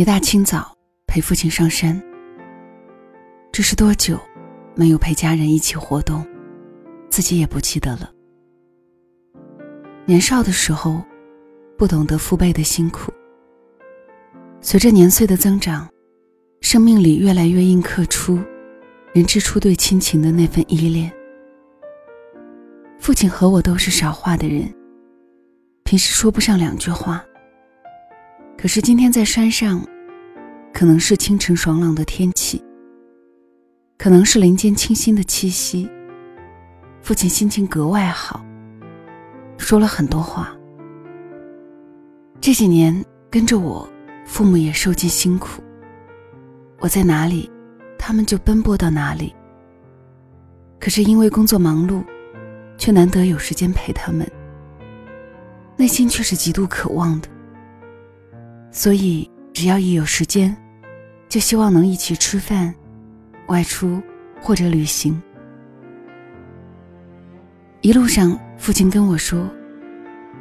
一大清早陪父亲上山。这是多久没有陪家人一起活动，自己也不记得了。年少的时候，不懂得父辈的辛苦。随着年岁的增长，生命里越来越印刻出人之初对亲情的那份依恋。父亲和我都是少话的人，平时说不上两句话。可是今天在山上，可能是清晨爽朗的天气，可能是林间清新的气息，父亲心情格外好，说了很多话。这几年跟着我，父母也受尽辛苦。我在哪里，他们就奔波到哪里。可是因为工作忙碌，却难得有时间陪他们，内心却是极度渴望的。所以，只要一有时间，就希望能一起吃饭、外出或者旅行。一路上，父亲跟我说：“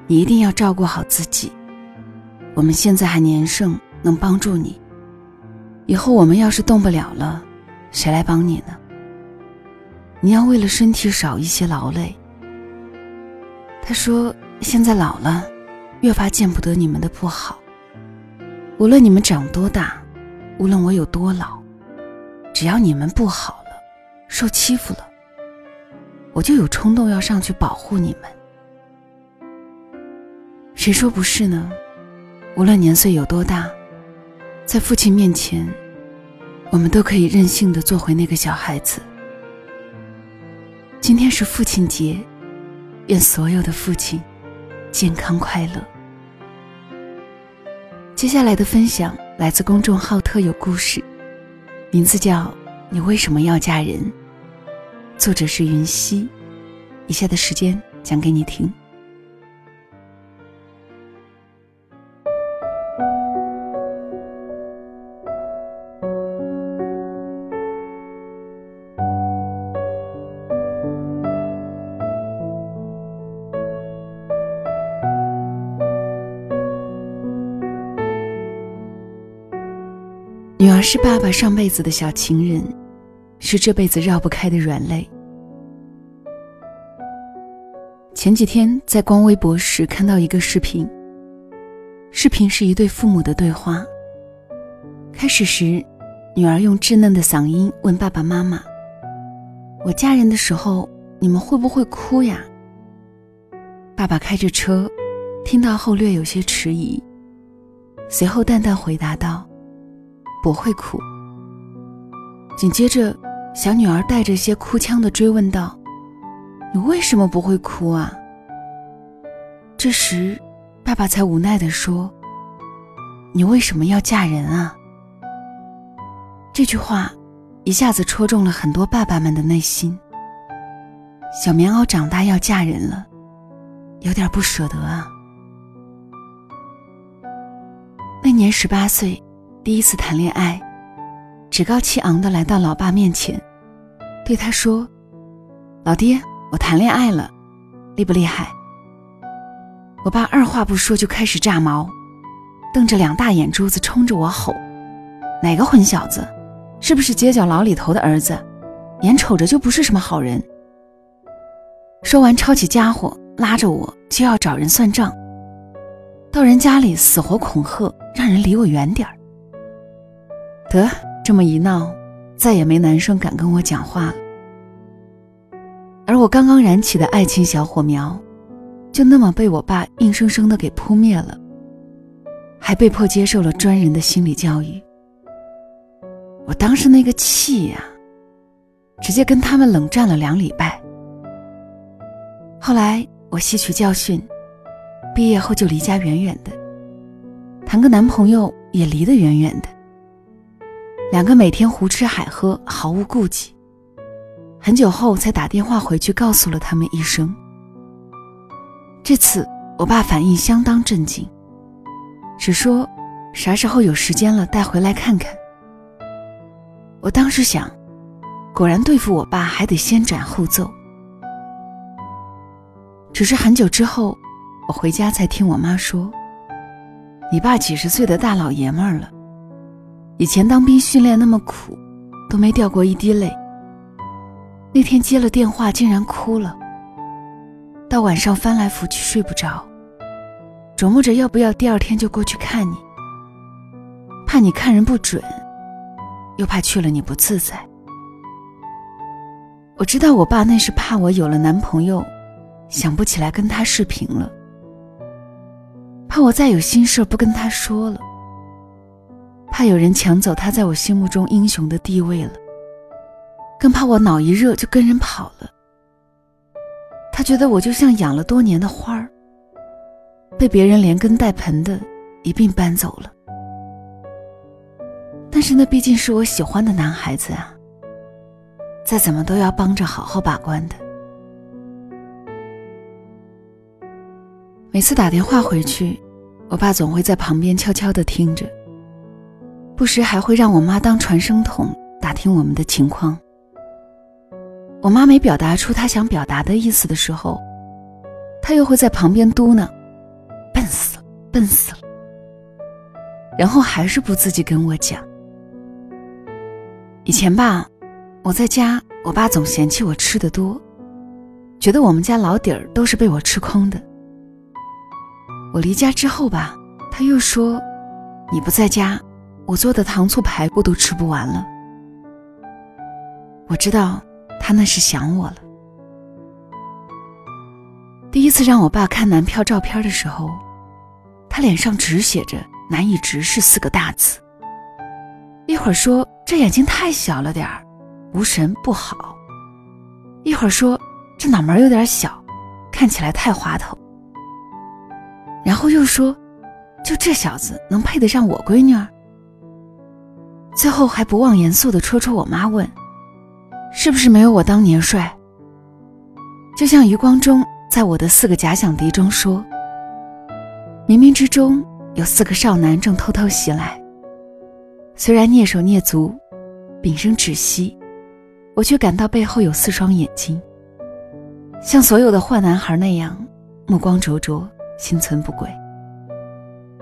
你一定要照顾好自己。我们现在还年盛，能帮助你。以后我们要是动不了了，谁来帮你呢？你要为了身体少一些劳累。”他说：“现在老了，越发见不得你们的不好。”无论你们长多大，无论我有多老，只要你们不好了，受欺负了，我就有冲动要上去保护你们。谁说不是呢？无论年岁有多大，在父亲面前，我们都可以任性的做回那个小孩子。今天是父亲节，愿所有的父亲健康快乐。接下来的分享来自公众号“特有故事”，名字叫《你为什么要嫁人》，作者是云溪。以下的时间讲给你听。女儿是爸爸上辈子的小情人，是这辈子绕不开的软肋。前几天在逛微博时看到一个视频，视频是一对父母的对话。开始时，女儿用稚嫩的嗓音问爸爸妈妈：“我嫁人的时候，你们会不会哭呀？”爸爸开着车，听到后略有些迟疑，随后淡淡回答道。不会哭。紧接着，小女儿带着些哭腔的追问道：“你为什么不会哭啊？”这时，爸爸才无奈地说：“你为什么要嫁人啊？”这句话一下子戳中了很多爸爸们的内心。小棉袄长大要嫁人了，有点不舍得啊。那年十八岁。第一次谈恋爱，趾高气昂的来到老爸面前，对他说：“老爹，我谈恋爱了，厉不厉害？”我爸二话不说就开始炸毛，瞪着两大眼珠子冲着我吼：“哪个混小子？是不是街角老李头的儿子？眼瞅着就不是什么好人。”说完，抄起家伙拉着我就要找人算账，到人家里死活恐吓，让人离我远点儿。得这么一闹，再也没男生敢跟我讲话了。而我刚刚燃起的爱情小火苗，就那么被我爸硬生生的给扑灭了，还被迫接受了专人的心理教育。我当时那个气呀，直接跟他们冷战了两礼拜。后来我吸取教训，毕业后就离家远远的，谈个男朋友也离得远远的。两个每天胡吃海喝，毫无顾忌。很久后才打电话回去，告诉了他们一声。这次我爸反应相当震惊，只说啥时候有时间了带回来看看。我当时想，果然对付我爸还得先斩后奏。只是很久之后，我回家才听我妈说：“你爸几十岁的大老爷们儿了。”以前当兵训练那么苦，都没掉过一滴泪。那天接了电话，竟然哭了。到晚上翻来覆去睡不着，琢磨着要不要第二天就过去看你，怕你看人不准，又怕去了你不自在。我知道我爸那是怕我有了男朋友，想不起来跟他视频了，怕我再有心事不跟他说了，怕有人抢走他在我心目中英雄的地位了，更怕我脑一热就跟人跑了。他觉得我就像养了多年的花儿，被别人连根带盆的一并搬走了。但是那毕竟是我喜欢的男孩子啊，再怎么都要帮着好好把关的。每次打电话回去，我爸总会在旁边悄悄的听着，不时还会让我妈当传声筒打听我们的情况。我妈没表达出她想表达的意思的时候，她又会在旁边嘟囔：“笨死了，笨死了。”然后还是不自己跟我讲。以前吧，我在家，我爸总嫌弃我吃的多，觉得我们家老底儿都是被我吃空的。我离家之后吧，他又说：“你不在家，我做的糖醋排骨都吃不完了。”我知道。他那是想我了。第一次让我爸看男票照片的时候，他脸上只写着“难以直视”四个大字。一会儿说这眼睛太小了点儿，无神不好；一会儿说这脑门有点小，看起来太滑头。然后又说，就这小子能配得上我闺女儿？最后还不忘严肃地戳戳我妈，问。是不是没有我当年帅？就像余光中在我的四个假想敌中说：“冥冥之中有四个少男正偷偷袭来，虽然蹑手蹑足，屏声止息，我却感到背后有四双眼睛，像所有的坏男孩那样，目光灼灼，心存不轨，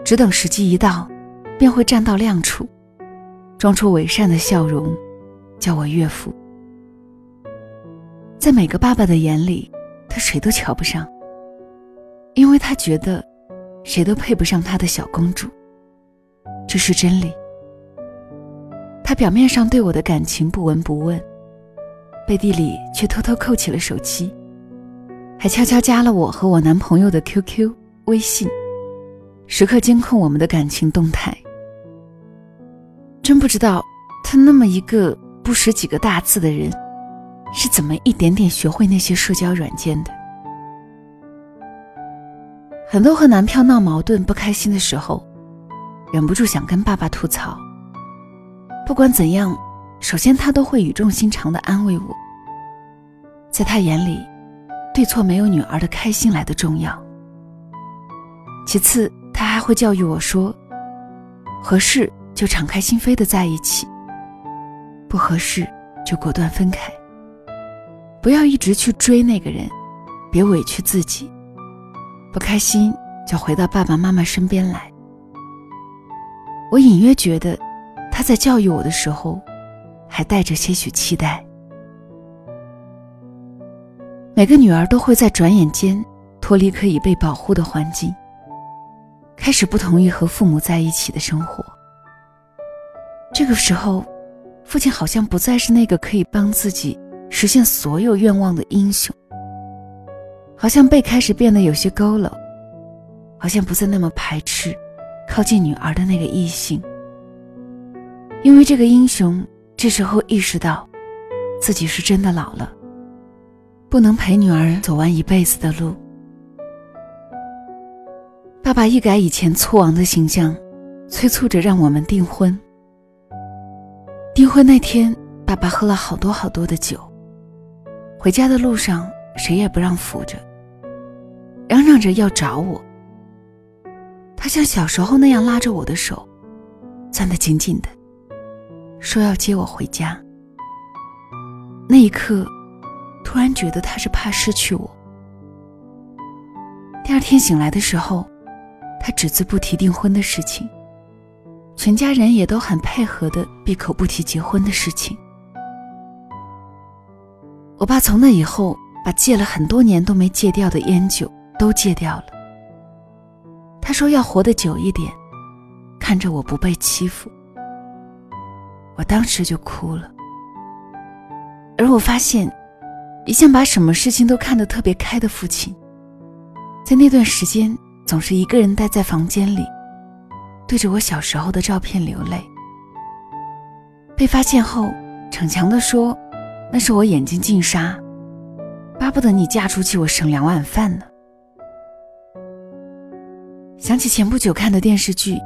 只等时机一到，便会站到亮处，装出伪善的笑容，叫我岳父。”在每个爸爸的眼里，他谁都瞧不上，因为他觉得谁都配不上他的小公主。这是真理。他表面上对我的感情不闻不问，背地里却偷偷扣起了手机，还悄悄加了我和我男朋友的 QQ、微信，时刻监控我们的感情动态。真不知道他那么一个不识几个大字的人。是怎么一点点学会那些社交软件的？很多和男票闹矛盾、不开心的时候，忍不住想跟爸爸吐槽。不管怎样，首先他都会语重心长的安慰我。在他眼里，对错没有女儿的开心来的重要。其次，他还会教育我说：合适就敞开心扉的在一起，不合适就果断分开。不要一直去追那个人，别委屈自己。不开心就回到爸爸妈妈身边来。我隐约觉得，他在教育我的时候，还带着些许期待。每个女儿都会在转眼间脱离可以被保护的环境，开始不同意和父母在一起的生活。这个时候，父亲好像不再是那个可以帮自己。实现所有愿望的英雄，好像被开始变得有些佝偻，好像不再那么排斥靠近女儿的那个异性。因为这个英雄这时候意识到，自己是真的老了，不能陪女儿走完一辈子的路。爸爸一改以前粗昂的形象，催促着让我们订婚。订婚那天，爸爸喝了好多好多的酒。回家的路上，谁也不让扶着，嚷嚷着要找我。他像小时候那样拉着我的手，攥得紧紧的，说要接我回家。那一刻，突然觉得他是怕失去我。第二天醒来的时候，他只字不提订婚的事情，全家人也都很配合的闭口不提结婚的事情。我爸从那以后把戒了很多年都没戒掉的烟酒都戒掉了。他说要活得久一点，看着我不被欺负。我当时就哭了。而我发现，一向把什么事情都看得特别开的父亲，在那段时间总是一个人待在房间里，对着我小时候的照片流泪。被发现后，逞强地说。那是我眼睛进沙，巴不得你嫁出去，我省两碗饭呢。想起前不久看的电视剧《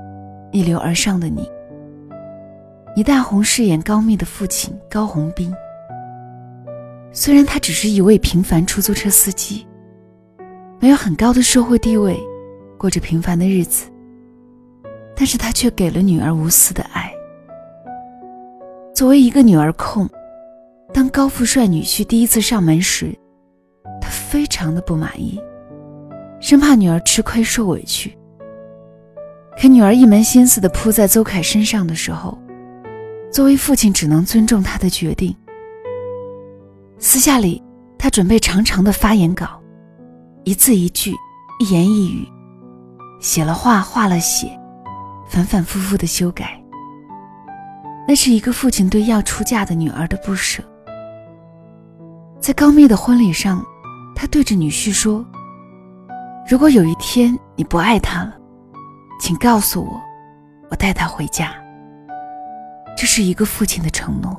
逆流而上的你》，倪大红饰演高密的父亲高洪斌。虽然他只是一位平凡出租车司机，没有很高的社会地位，过着平凡的日子，但是他却给了女儿无私的爱。作为一个女儿控。当高富帅女婿第一次上门时，他非常的不满意，生怕女儿吃亏受委屈。可女儿一门心思的扑在邹凯身上的时候，作为父亲只能尊重他的决定。私下里，他准备长长的发言稿，一字一句，一言一语，写了画，画了写，反反复复的修改。那是一个父亲对要出嫁的女儿的不舍。在高密的婚礼上，他对着女婿说：“如果有一天你不爱他了，请告诉我，我带他回家。”这是一个父亲的承诺。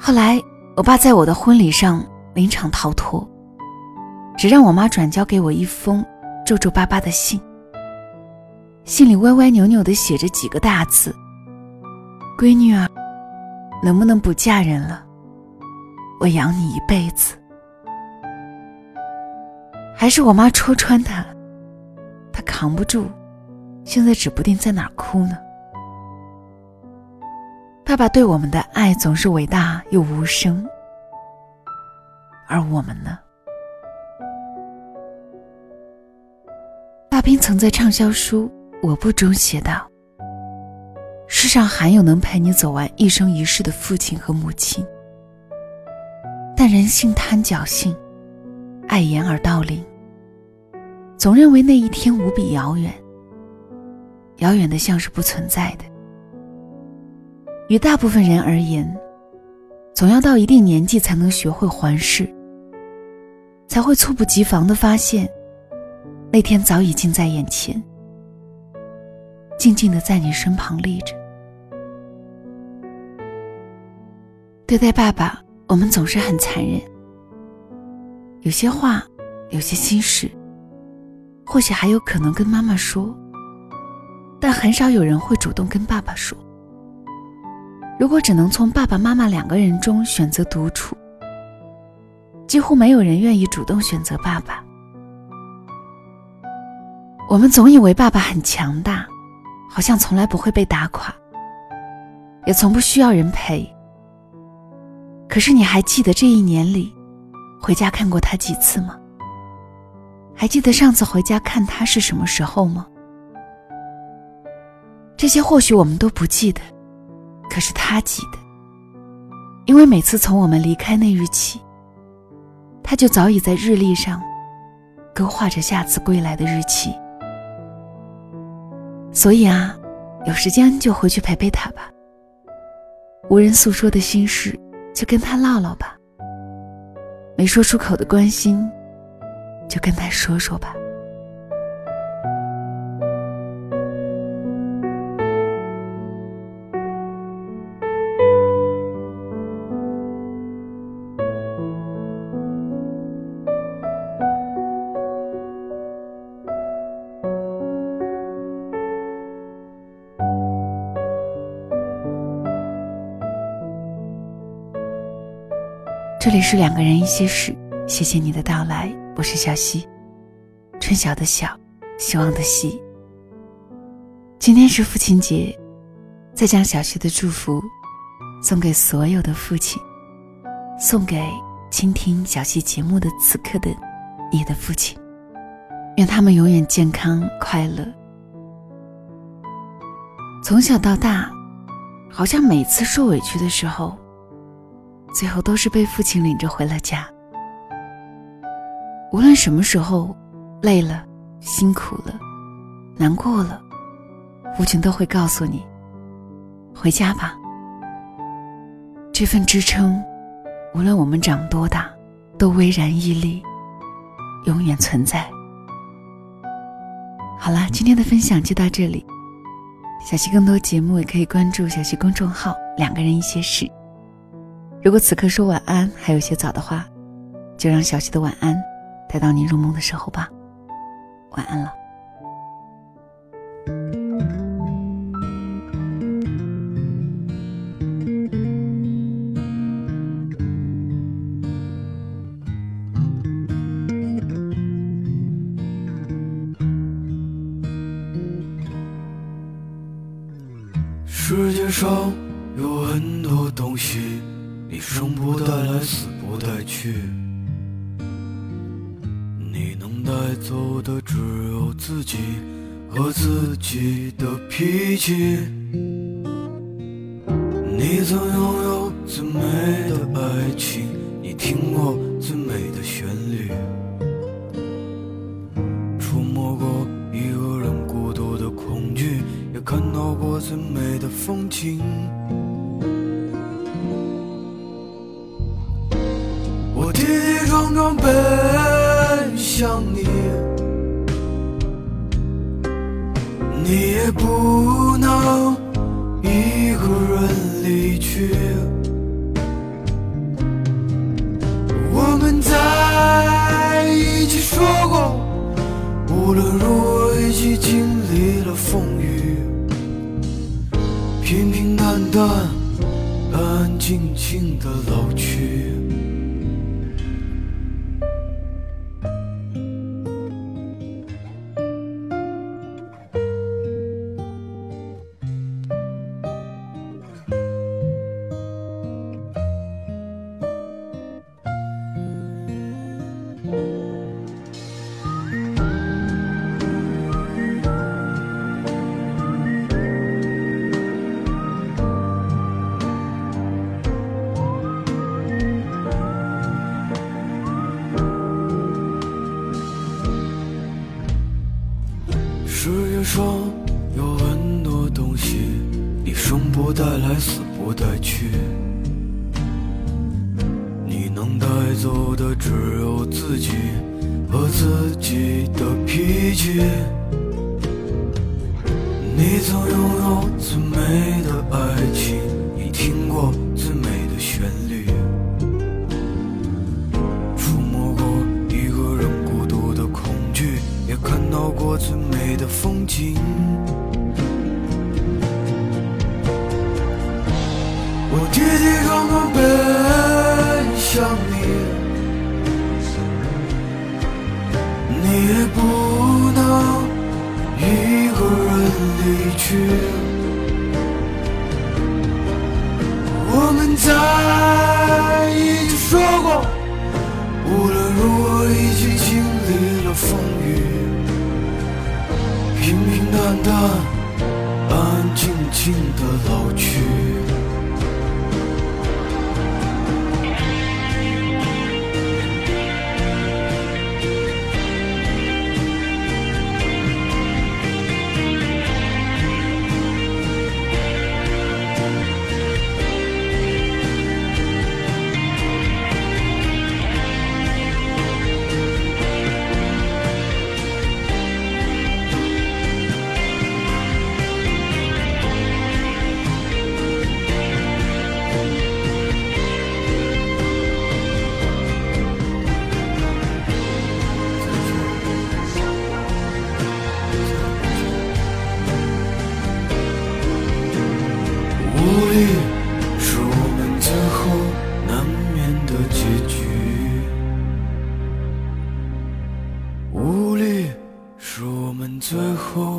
后来，我爸在我的婚礼上临场逃脱，只让我妈转交给我一封皱皱巴巴的信，信里歪歪扭扭的写着几个大字：“闺女啊，能不能不嫁人了？”我养你一辈子，还是我妈戳穿他，他扛不住，现在指不定在哪儿哭呢。爸爸对我们的爱总是伟大又无声，而我们呢？大兵曾在畅销书《我不》中写道：“世上还有能陪你走完一生一世的父亲和母亲。”但人性贪侥幸，爱言而道灵，总认为那一天无比遥远，遥远的像是不存在的。与大部分人而言，总要到一定年纪才能学会环视，才会猝不及防的发现，那天早已近在眼前，静静的在你身旁立着。对待爸爸。我们总是很残忍，有些话，有些心事，或许还有可能跟妈妈说，但很少有人会主动跟爸爸说。如果只能从爸爸妈妈两个人中选择独处，几乎没有人愿意主动选择爸爸。我们总以为爸爸很强大，好像从来不会被打垮，也从不需要人陪。可是你还记得这一年里，回家看过他几次吗？还记得上次回家看他是什么时候吗？这些或许我们都不记得，可是他记得，因为每次从我们离开那日起，他就早已在日历上勾画着下次归来的日期。所以啊，有时间就回去陪陪他吧。无人诉说的心事。就跟他唠唠吧，没说出口的关心，就跟他说说吧。这里是两个人一些事，谢谢你的到来，我是小溪，春晓的晓，希望的希。今天是父亲节，再将小溪的祝福送给所有的父亲，送给倾听小溪节目的此刻的你的父亲，愿他们永远健康快乐，从小到大，好像每次受委屈的时候，最后都是被父亲领着回了家。无论什么时候，累了、辛苦了、难过了，父亲都会告诉你：“回家吧。”这份支撑，无论我们长多大，都巍然屹立，永远存在。好了，今天的分享就到这里。小溪更多节目也可以关注小溪公众号“两个人一些事”。如果此刻说晚安还有些早的话，就让小溪的晚安带到你入梦的时候吧。晚安了。世界上起，你曾拥有最美的爱情，你听过最美的旋律，触摸过一个人孤独的恐惧，也看到过最美的风景。去。我们在一起说过，无论如何一起经历了风雨。平平淡淡，安安静静的老去。说有很多东西，你生不带来，死不带去。你能带走的只有自己和自己的脾气。你曾拥有最美的爱情，你听过最美的风景，我跌跌撞撞奔向你，你也不能一个人离去。我们在一起说过，无论如何一起经历了风雨。淡淡，安安静静的老去。最后